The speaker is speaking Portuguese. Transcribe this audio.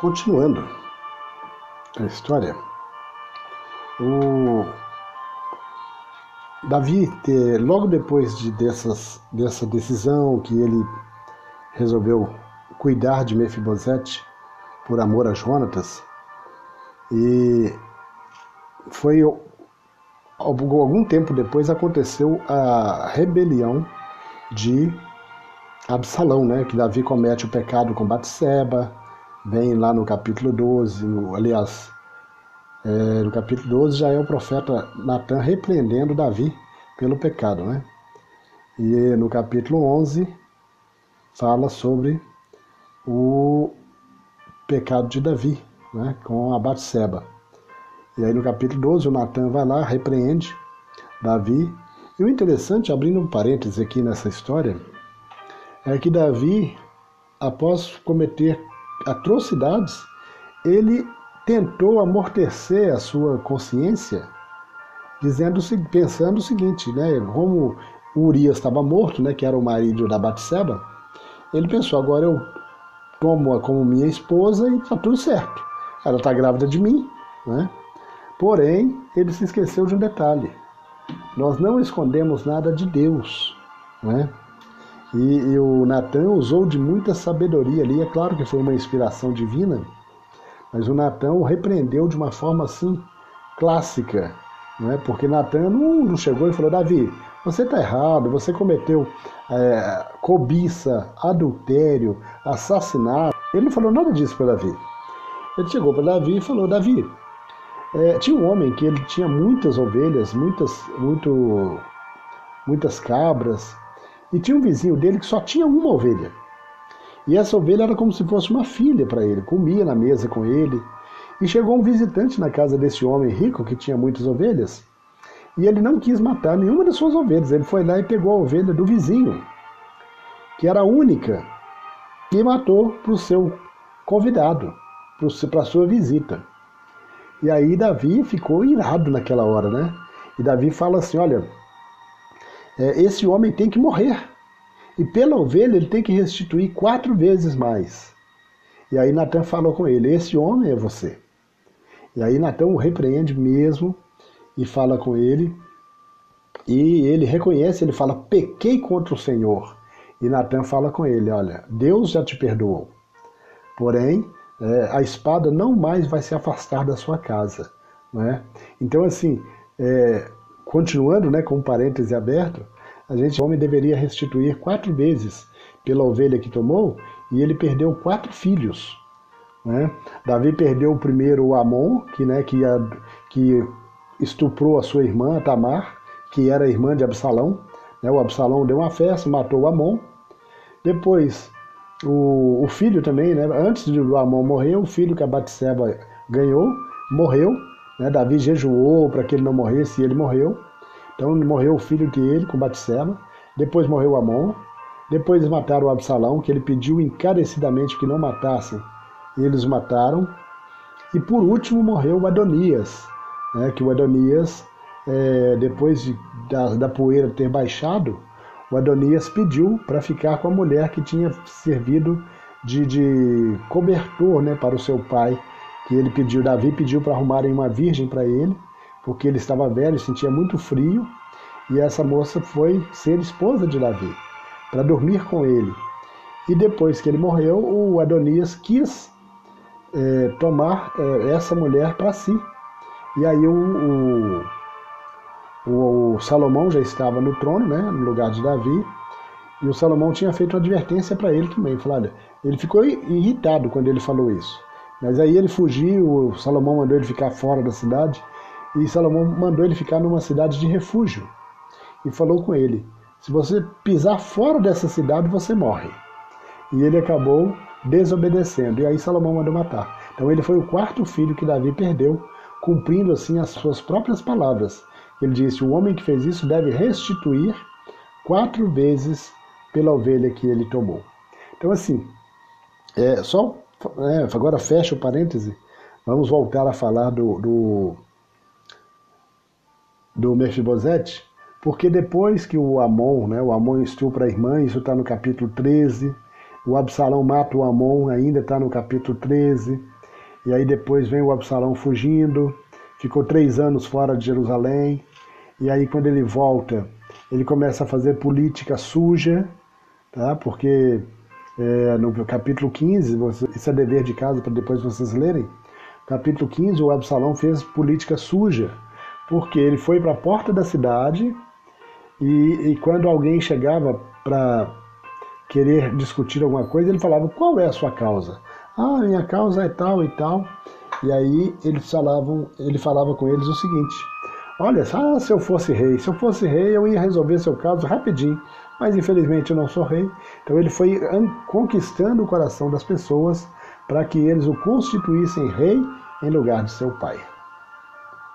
Continuando a história, o Davi, logo depois de dessas, dessa decisão que ele resolveu cuidar de Mefibosete por amor a Jonatas, e foi algum tempo depois aconteceu a rebelião de Absalão, né? Que Davi comete o pecado com Batseba, vem lá no capítulo 12, no, aliás, é, no capítulo 12 já é o profeta Natan repreendendo Davi pelo pecado, né? E no capítulo 11 fala sobre o pecado de Davi, né, com a Batseba. E aí no capítulo 12 o Natan vai lá, repreende Davi. E o interessante, abrindo um parêntese aqui nessa história, é que Davi, após cometer atrocidades, ele tentou amortecer a sua consciência, dizendo, pensando o seguinte, né, como Urias estava morto, né, que era o marido da Batseba, ele pensou, agora eu tomo-a como minha esposa e está tudo certo. Ela está grávida de mim, né? Porém, ele se esqueceu de um detalhe. Nós não escondemos nada de Deus, né? E, e o Natan usou de muita sabedoria ali. É claro que foi uma inspiração divina, mas o Natan o repreendeu de uma forma assim clássica, né? porque Natan não, não chegou e falou: Davi, você está errado, você cometeu é, cobiça, adultério, assassinato. Ele não falou nada disso para Davi. Ele chegou para Davi e falou: Davi, é, tinha um homem que ele tinha muitas ovelhas, muitas, muito, muitas cabras, e tinha um vizinho dele que só tinha uma ovelha. E essa ovelha era como se fosse uma filha para ele, comia na mesa com ele. E chegou um visitante na casa desse homem rico que tinha muitas ovelhas, e ele não quis matar nenhuma das suas ovelhas. Ele foi lá e pegou a ovelha do vizinho, que era a única, e matou para o seu convidado, para a sua visita. E aí Davi ficou irado naquela hora, né? E Davi fala assim: olha, esse homem tem que morrer. E pela ovelha ele tem que restituir quatro vezes mais. E aí Natan falou com ele: Esse homem é você. E aí Natan o repreende mesmo e fala com ele. E ele reconhece, ele fala: Pequei contra o Senhor. E Natan fala com ele: Olha, Deus já te perdoou. Porém, é, a espada não mais vai se afastar da sua casa. Né? Então, assim, é, continuando né, com um parêntese aberto, a gente, o homem deveria restituir quatro vezes pela ovelha que tomou e ele perdeu quatro filhos. Né? Davi perdeu o primeiro o Amon, que, né, que, a, que estuprou a sua irmã Tamar, que era irmã de Absalão. Né? O Absalão deu uma festa, matou o Amon. Depois o, o filho também, né? Antes de o Amon morrer, o filho que a Batseba ganhou, morreu. Né? Davi jejuou para que ele não morresse e ele morreu. Então morreu o filho dele com Batseba. Depois morreu Amon. Depois mataram o Absalão, que ele pediu encarecidamente que não matassem. E eles mataram. E por último morreu Adonias, né? que o Adonias, é, depois de, da, da poeira ter baixado, o Adonias pediu para ficar com a mulher que tinha servido de, de cobertor né, para o seu pai, que ele pediu, Davi pediu para arrumarem uma virgem para ele, porque ele estava velho, sentia muito frio, e essa moça foi ser esposa de Davi, para dormir com ele. E depois que ele morreu, o Adonias quis é, tomar é, essa mulher para si. E aí o, o o, Salomão já estava no trono, né, no lugar de Davi, e o Salomão tinha feito uma advertência para ele também. Falou, olha, ele ficou irritado quando ele falou isso. Mas aí ele fugiu, Salomão mandou ele ficar fora da cidade, e Salomão mandou ele ficar numa cidade de refúgio. E falou com ele: se você pisar fora dessa cidade, você morre. E ele acabou desobedecendo. E aí Salomão mandou matar. Então ele foi o quarto filho que Davi perdeu, cumprindo assim as suas próprias palavras. Ele disse: O homem que fez isso deve restituir quatro vezes pela ovelha que ele tomou. Então, assim, é, só é, agora fecha o parêntese. Vamos voltar a falar do, do, do Mefibosete, porque depois que o Amon, né, o Amon estupra a irmã, isso está no capítulo 13, O Absalão mata o Amon, ainda está no capítulo 13. E aí depois vem o Absalão fugindo, ficou três anos fora de Jerusalém. E aí quando ele volta, ele começa a fazer política suja, tá? porque é, no capítulo 15, você, isso é dever de casa para depois vocês lerem, capítulo 15, o Absalão fez política suja, porque ele foi para a porta da cidade e, e quando alguém chegava para querer discutir alguma coisa, ele falava: Qual é a sua causa? Ah, minha causa é tal e tal. E aí eles falavam, ele falava com eles o seguinte: Olha, ah, se eu fosse rei, se eu fosse rei, eu ia resolver seu caso rapidinho. Mas infelizmente eu não sou rei. Então ele foi conquistando o coração das pessoas para que eles o constituíssem rei em lugar de seu pai.